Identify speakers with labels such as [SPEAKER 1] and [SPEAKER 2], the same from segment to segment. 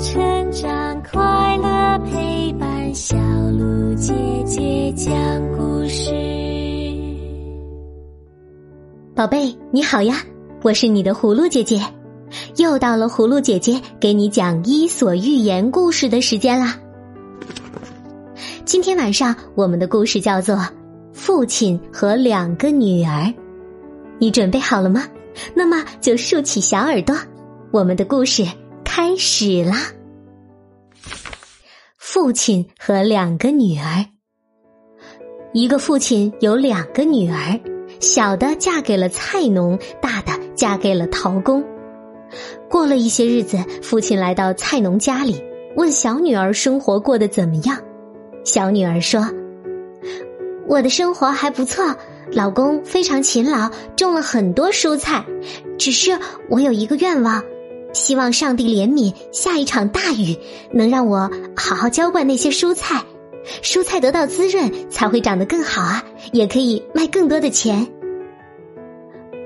[SPEAKER 1] 成长，快乐陪伴，小鹿姐姐讲故事。
[SPEAKER 2] 宝贝，你好呀，我是你的葫芦姐姐，又到了葫芦姐姐给你讲《伊索寓言》故事的时间啦。今天晚上我们的故事叫做《父亲和两个女儿》，你准备好了吗？那么就竖起小耳朵，我们的故事开始啦。父亲和两个女儿，一个父亲有两个女儿，小的嫁给了菜农，大的嫁给了陶工。过了一些日子，父亲来到菜农家里，问小女儿生活过得怎么样。小女儿说：“我的生活还不错。”老公非常勤劳，种了很多蔬菜。只是我有一个愿望，希望上帝怜悯，下一场大雨，能让我好好浇灌那些蔬菜，蔬菜得到滋润，才会长得更好啊，也可以卖更多的钱。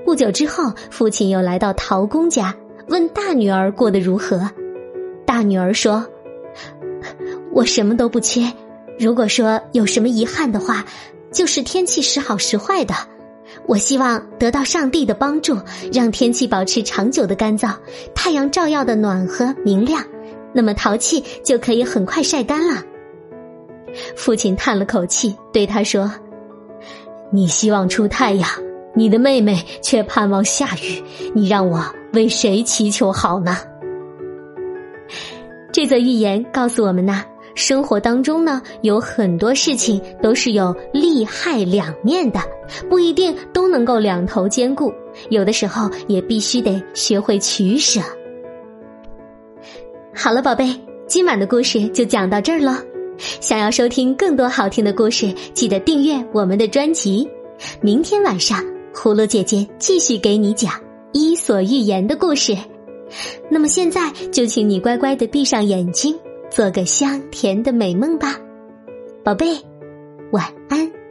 [SPEAKER 2] 不久之后，父亲又来到陶工家，问大女儿过得如何。大女儿说：“我什么都不缺，如果说有什么遗憾的话。”就是天气时好时坏的，我希望得到上帝的帮助，让天气保持长久的干燥，太阳照耀的暖和明亮，那么陶器就可以很快晒干了。父亲叹了口气，对他说：“你希望出太阳，你的妹妹却盼望下雨，你让我为谁祈求好呢？”这则寓言告诉我们呢。生活当中呢，有很多事情都是有利害两面的，不一定都能够两头兼顾，有的时候也必须得学会取舍。好了，宝贝，今晚的故事就讲到这儿了。想要收听更多好听的故事，记得订阅我们的专辑。明天晚上，葫芦姐姐继续给你讲《伊索寓言》的故事。那么现在就请你乖乖的闭上眼睛。做个香甜的美梦吧，宝贝，晚安。